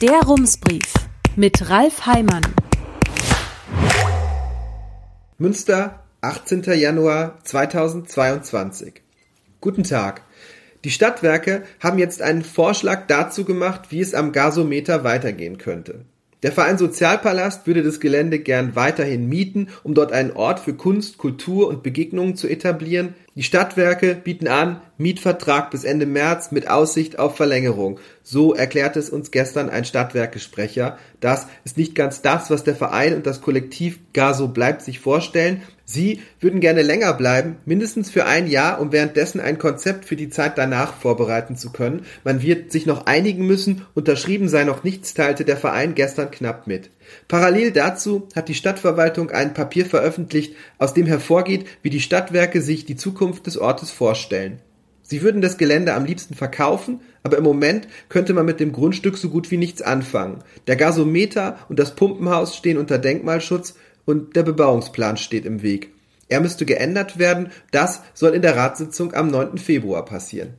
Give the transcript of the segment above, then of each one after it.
Der Rumsbrief mit Ralf Heimann. Münster, 18. Januar 2022. Guten Tag. Die Stadtwerke haben jetzt einen Vorschlag dazu gemacht, wie es am Gasometer weitergehen könnte. Der Verein Sozialpalast würde das Gelände gern weiterhin mieten, um dort einen Ort für Kunst, Kultur und Begegnungen zu etablieren. Die Stadtwerke bieten an, Mietvertrag bis Ende März mit Aussicht auf Verlängerung. So erklärte es uns gestern ein Stadtwerkesprecher. Das ist nicht ganz das, was der Verein und das Kollektiv Gaso bleibt sich vorstellen. Sie würden gerne länger bleiben, mindestens für ein Jahr, um währenddessen ein Konzept für die Zeit danach vorbereiten zu können. Man wird sich noch einigen müssen, unterschrieben sei noch nichts, teilte der Verein gestern knapp mit. Parallel dazu hat die Stadtverwaltung ein Papier veröffentlicht, aus dem hervorgeht, wie die Stadtwerke sich die Zukunft des Ortes vorstellen. Sie würden das Gelände am liebsten verkaufen, aber im Moment könnte man mit dem Grundstück so gut wie nichts anfangen. Der Gasometer und das Pumpenhaus stehen unter Denkmalschutz und der Bebauungsplan steht im Weg. Er müsste geändert werden, das soll in der Ratssitzung am 9. Februar passieren.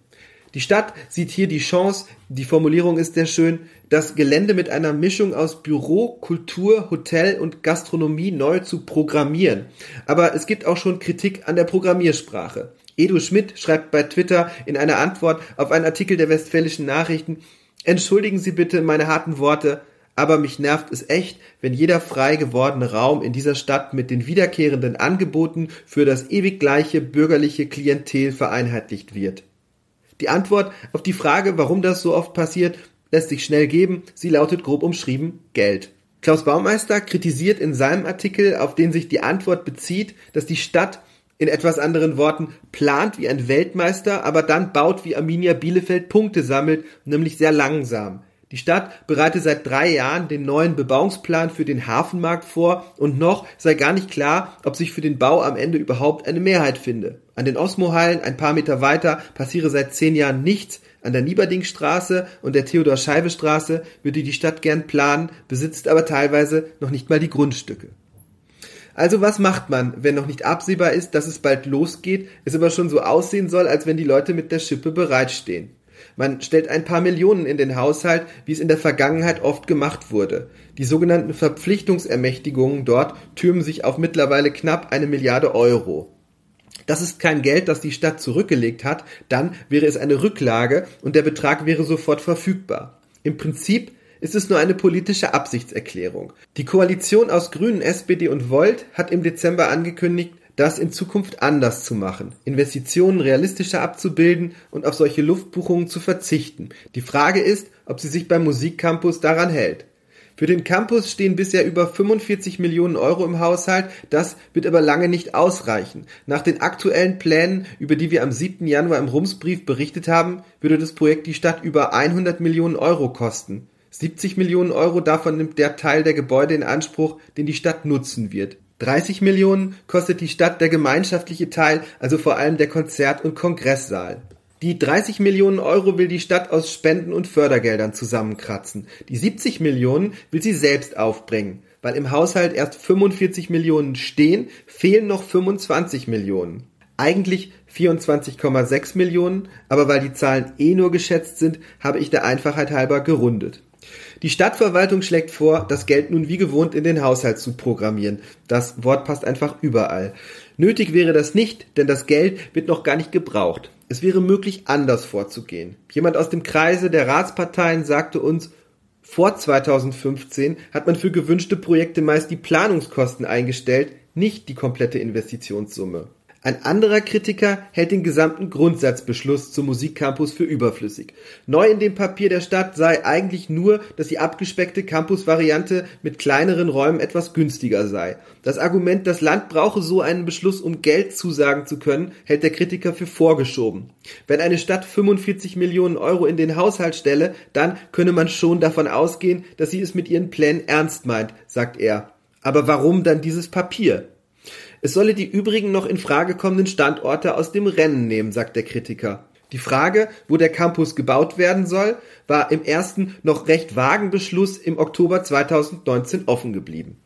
Die Stadt sieht hier die Chance, die Formulierung ist sehr schön, das Gelände mit einer Mischung aus Büro, Kultur, Hotel und Gastronomie neu zu programmieren. Aber es gibt auch schon Kritik an der Programmiersprache. Edu Schmidt schreibt bei Twitter in einer Antwort auf einen Artikel der Westfälischen Nachrichten, Entschuldigen Sie bitte meine harten Worte, aber mich nervt es echt, wenn jeder frei gewordene Raum in dieser Stadt mit den wiederkehrenden Angeboten für das ewig gleiche bürgerliche Klientel vereinheitlicht wird. Die Antwort auf die Frage, warum das so oft passiert, lässt sich schnell geben. Sie lautet grob umschrieben Geld. Klaus Baumeister kritisiert in seinem Artikel, auf den sich die Antwort bezieht, dass die Stadt in etwas anderen Worten plant wie ein Weltmeister, aber dann baut wie Arminia Bielefeld Punkte sammelt, nämlich sehr langsam. Die Stadt bereite seit drei Jahren den neuen Bebauungsplan für den Hafenmarkt vor und noch sei gar nicht klar, ob sich für den Bau am Ende überhaupt eine Mehrheit finde. An den Osmo-Hallen ein paar Meter weiter passiere seit zehn Jahren nichts. An der Nieberdingstraße und der Theodor-Scheibe-Straße würde die Stadt gern planen, besitzt aber teilweise noch nicht mal die Grundstücke. Also was macht man, wenn noch nicht absehbar ist, dass es bald losgeht, es aber schon so aussehen soll, als wenn die Leute mit der Schippe bereitstehen? Man stellt ein paar Millionen in den Haushalt, wie es in der Vergangenheit oft gemacht wurde. Die sogenannten Verpflichtungsermächtigungen dort türmen sich auf mittlerweile knapp eine Milliarde Euro. Das ist kein Geld, das die Stadt zurückgelegt hat, dann wäre es eine Rücklage und der Betrag wäre sofort verfügbar. Im Prinzip ist es nur eine politische Absichtserklärung. Die Koalition aus Grünen, SPD und Volt hat im Dezember angekündigt, das in Zukunft anders zu machen, Investitionen realistischer abzubilden und auf solche Luftbuchungen zu verzichten. Die Frage ist, ob sie sich beim Musikcampus daran hält. Für den Campus stehen bisher über 45 Millionen Euro im Haushalt, das wird aber lange nicht ausreichen. Nach den aktuellen Plänen, über die wir am 7. Januar im Rumsbrief berichtet haben, würde das Projekt die Stadt über 100 Millionen Euro kosten. 70 Millionen Euro davon nimmt der Teil der Gebäude in Anspruch, den die Stadt nutzen wird. 30 Millionen kostet die Stadt der gemeinschaftliche Teil, also vor allem der Konzert- und Kongresssaal. Die 30 Millionen Euro will die Stadt aus Spenden und Fördergeldern zusammenkratzen. Die 70 Millionen will sie selbst aufbringen. Weil im Haushalt erst 45 Millionen stehen, fehlen noch 25 Millionen. Eigentlich 24,6 Millionen, aber weil die Zahlen eh nur geschätzt sind, habe ich der Einfachheit halber gerundet. Die Stadtverwaltung schlägt vor, das Geld nun wie gewohnt in den Haushalt zu programmieren. Das Wort passt einfach überall. Nötig wäre das nicht, denn das Geld wird noch gar nicht gebraucht. Es wäre möglich, anders vorzugehen. Jemand aus dem Kreise der Ratsparteien sagte uns, vor 2015 hat man für gewünschte Projekte meist die Planungskosten eingestellt, nicht die komplette Investitionssumme. Ein anderer Kritiker hält den gesamten Grundsatzbeschluss zum Musikcampus für überflüssig. Neu in dem Papier der Stadt sei eigentlich nur, dass die abgespeckte Campus-Variante mit kleineren Räumen etwas günstiger sei. Das Argument, das Land brauche so einen Beschluss, um Geld zusagen zu können, hält der Kritiker für vorgeschoben. Wenn eine Stadt 45 Millionen Euro in den Haushalt stelle, dann könne man schon davon ausgehen, dass sie es mit ihren Plänen ernst meint, sagt er. Aber warum dann dieses Papier? Es solle die übrigen noch in Frage kommenden Standorte aus dem Rennen nehmen, sagt der Kritiker. Die Frage, wo der Campus gebaut werden soll, war im ersten noch recht vagen Beschluss im Oktober 2019 offen geblieben.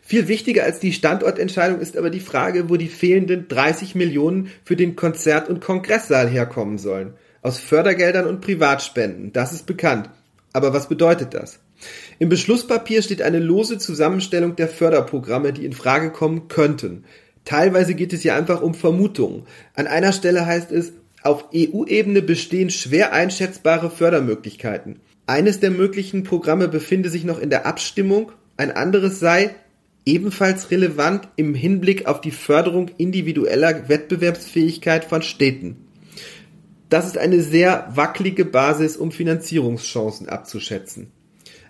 Viel wichtiger als die Standortentscheidung ist aber die Frage, wo die fehlenden 30 Millionen für den Konzert- und Kongresssaal herkommen sollen. Aus Fördergeldern und Privatspenden, das ist bekannt. Aber was bedeutet das? Im Beschlusspapier steht eine lose Zusammenstellung der Förderprogramme, die in Frage kommen könnten. Teilweise geht es hier einfach um Vermutungen. An einer Stelle heißt es, auf EU-Ebene bestehen schwer einschätzbare Fördermöglichkeiten. Eines der möglichen Programme befinde sich noch in der Abstimmung, ein anderes sei ebenfalls relevant im Hinblick auf die Förderung individueller Wettbewerbsfähigkeit von Städten. Das ist eine sehr wackelige Basis, um Finanzierungschancen abzuschätzen.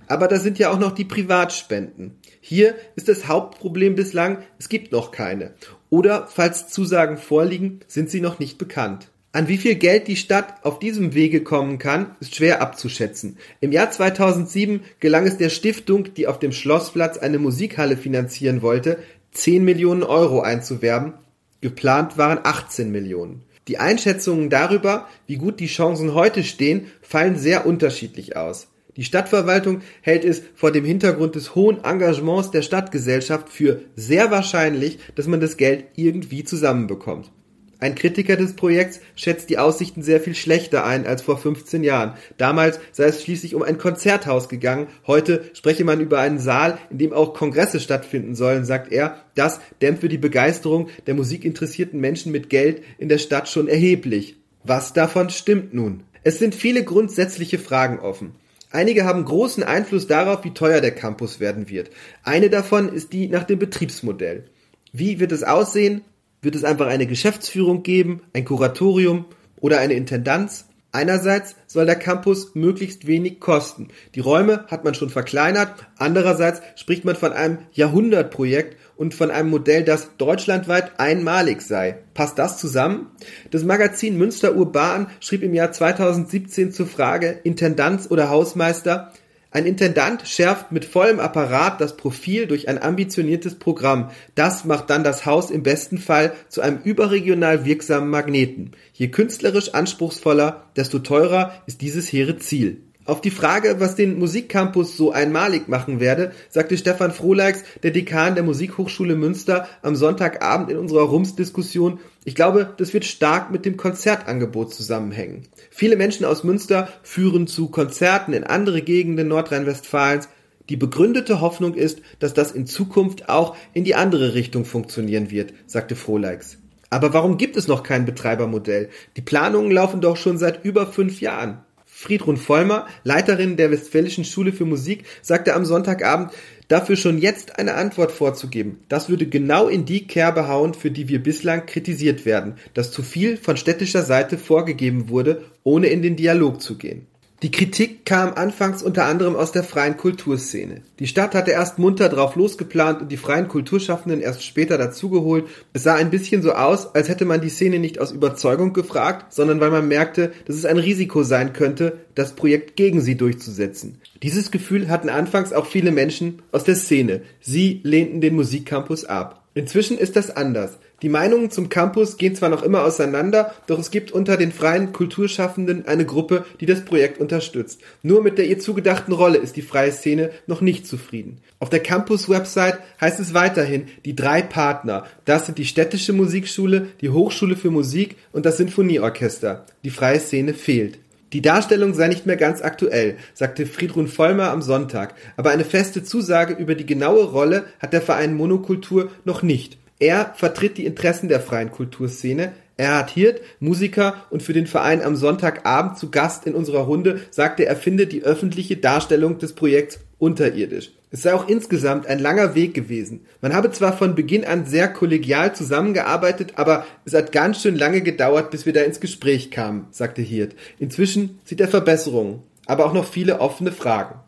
Aber da sind ja auch noch die Privatspenden. Hier ist das Hauptproblem bislang, es gibt noch keine. Oder falls Zusagen vorliegen, sind sie noch nicht bekannt. An wie viel Geld die Stadt auf diesem Wege kommen kann, ist schwer abzuschätzen. Im Jahr 2007 gelang es der Stiftung, die auf dem Schlossplatz eine Musikhalle finanzieren wollte, 10 Millionen Euro einzuwerben. Geplant waren 18 Millionen. Die Einschätzungen darüber, wie gut die Chancen heute stehen, fallen sehr unterschiedlich aus. Die Stadtverwaltung hält es vor dem Hintergrund des hohen Engagements der Stadtgesellschaft für sehr wahrscheinlich, dass man das Geld irgendwie zusammenbekommt. Ein Kritiker des Projekts schätzt die Aussichten sehr viel schlechter ein als vor 15 Jahren. Damals sei es schließlich um ein Konzerthaus gegangen. Heute spreche man über einen Saal, in dem auch Kongresse stattfinden sollen, sagt er. Das dämpfe die Begeisterung der musikinteressierten Menschen mit Geld in der Stadt schon erheblich. Was davon stimmt nun? Es sind viele grundsätzliche Fragen offen. Einige haben großen Einfluss darauf, wie teuer der Campus werden wird. Eine davon ist die nach dem Betriebsmodell. Wie wird es aussehen? Wird es einfach eine Geschäftsführung geben, ein Kuratorium oder eine Intendanz? Einerseits soll der Campus möglichst wenig kosten. Die Räume hat man schon verkleinert. Andererseits spricht man von einem Jahrhundertprojekt und von einem Modell, das deutschlandweit einmalig sei. Passt das zusammen? Das Magazin Münster Urban schrieb im Jahr 2017 zur Frage Intendanz oder Hausmeister, ein Intendant schärft mit vollem Apparat das Profil durch ein ambitioniertes Programm. Das macht dann das Haus im besten Fall zu einem überregional wirksamen Magneten. Je künstlerisch anspruchsvoller, desto teurer ist dieses hehre Ziel. Auf die Frage, was den Musikcampus so einmalig machen werde, sagte Stefan Frohleix, der Dekan der Musikhochschule Münster, am Sonntagabend in unserer Rums-Diskussion, ich glaube, das wird stark mit dem Konzertangebot zusammenhängen. Viele Menschen aus Münster führen zu Konzerten in andere Gegenden Nordrhein-Westfalens. Die begründete Hoffnung ist, dass das in Zukunft auch in die andere Richtung funktionieren wird, sagte Frohleix. Aber warum gibt es noch kein Betreibermodell? Die Planungen laufen doch schon seit über fünf Jahren. Friedrun Vollmer, Leiterin der Westfälischen Schule für Musik, sagte am Sonntagabend, dafür schon jetzt eine Antwort vorzugeben, das würde genau in die Kerbe hauen, für die wir bislang kritisiert werden, dass zu viel von städtischer Seite vorgegeben wurde, ohne in den Dialog zu gehen. Die Kritik kam anfangs unter anderem aus der freien Kulturszene. Die Stadt hatte erst munter drauf losgeplant und die freien Kulturschaffenden erst später dazugeholt. Es sah ein bisschen so aus, als hätte man die Szene nicht aus Überzeugung gefragt, sondern weil man merkte, dass es ein Risiko sein könnte, das Projekt gegen sie durchzusetzen. Dieses Gefühl hatten anfangs auch viele Menschen aus der Szene. Sie lehnten den Musikcampus ab. Inzwischen ist das anders. Die Meinungen zum Campus gehen zwar noch immer auseinander, doch es gibt unter den freien Kulturschaffenden eine Gruppe, die das Projekt unterstützt. Nur mit der ihr zugedachten Rolle ist die freie Szene noch nicht zufrieden. Auf der Campus-Website heißt es weiterhin, die drei Partner, das sind die städtische Musikschule, die Hochschule für Musik und das Sinfonieorchester. Die freie Szene fehlt. Die Darstellung sei nicht mehr ganz aktuell, sagte Friedrun Vollmer am Sonntag, aber eine feste Zusage über die genaue Rolle hat der Verein Monokultur noch nicht. Er vertritt die Interessen der freien Kulturszene. Erhard Hirt, Musiker und für den Verein am Sonntagabend zu Gast in unserer Runde, sagte, er finde die öffentliche Darstellung des Projekts unterirdisch. Es sei auch insgesamt ein langer Weg gewesen. Man habe zwar von Beginn an sehr kollegial zusammengearbeitet, aber es hat ganz schön lange gedauert, bis wir da ins Gespräch kamen, sagte Hirt. Inzwischen sieht er Verbesserungen, aber auch noch viele offene Fragen.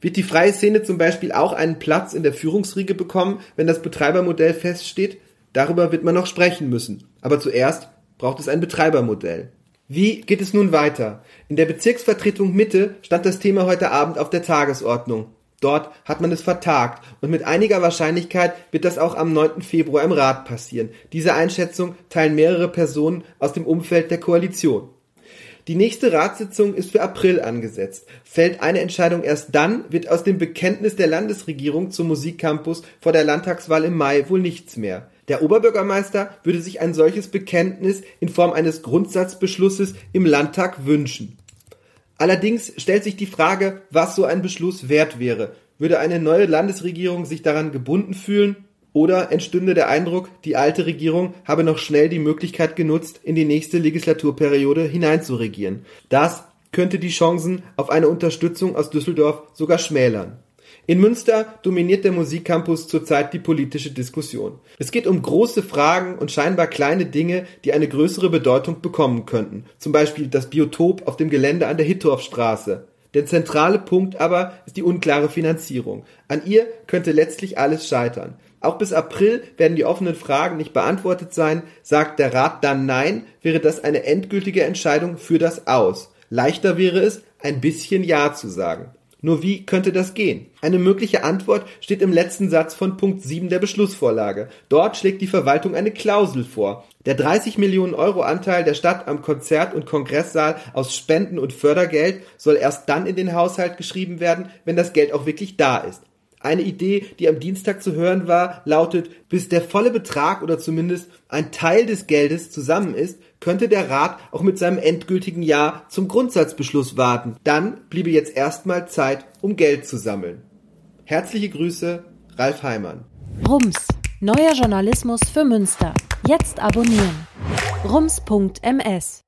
Wird die freie Szene zum Beispiel auch einen Platz in der Führungsriege bekommen, wenn das Betreibermodell feststeht? Darüber wird man noch sprechen müssen. Aber zuerst braucht es ein Betreibermodell. Wie geht es nun weiter? In der Bezirksvertretung Mitte stand das Thema heute Abend auf der Tagesordnung. Dort hat man es vertagt und mit einiger Wahrscheinlichkeit wird das auch am 9. Februar im Rat passieren. Diese Einschätzung teilen mehrere Personen aus dem Umfeld der Koalition. Die nächste Ratssitzung ist für April angesetzt. Fällt eine Entscheidung erst dann, wird aus dem Bekenntnis der Landesregierung zum Musikcampus vor der Landtagswahl im Mai wohl nichts mehr. Der Oberbürgermeister würde sich ein solches Bekenntnis in Form eines Grundsatzbeschlusses im Landtag wünschen. Allerdings stellt sich die Frage, was so ein Beschluss wert wäre. Würde eine neue Landesregierung sich daran gebunden fühlen? Oder entstünde der Eindruck, die alte Regierung habe noch schnell die Möglichkeit genutzt, in die nächste Legislaturperiode hineinzuregieren. Das könnte die Chancen auf eine Unterstützung aus Düsseldorf sogar schmälern. In Münster dominiert der Musikcampus zurzeit die politische Diskussion. Es geht um große Fragen und scheinbar kleine Dinge, die eine größere Bedeutung bekommen könnten. Zum Beispiel das Biotop auf dem Gelände an der Hittorfstraße. Der zentrale Punkt aber ist die unklare Finanzierung. An ihr könnte letztlich alles scheitern. Auch bis April werden die offenen Fragen nicht beantwortet sein. Sagt der Rat dann Nein, wäre das eine endgültige Entscheidung für das Aus. Leichter wäre es, ein bisschen Ja zu sagen. Nur wie könnte das gehen? Eine mögliche Antwort steht im letzten Satz von Punkt 7 der Beschlussvorlage. Dort schlägt die Verwaltung eine Klausel vor. Der 30 Millionen Euro Anteil der Stadt am Konzert- und Kongresssaal aus Spenden und Fördergeld soll erst dann in den Haushalt geschrieben werden, wenn das Geld auch wirklich da ist. Eine Idee, die am Dienstag zu hören war, lautet, bis der volle Betrag oder zumindest ein Teil des Geldes zusammen ist, könnte der Rat auch mit seinem endgültigen Ja zum Grundsatzbeschluss warten. Dann bliebe jetzt erstmal Zeit, um Geld zu sammeln. Herzliche Grüße, Ralf Heimann. Rums, neuer Journalismus für Münster. Jetzt abonnieren. rums.ms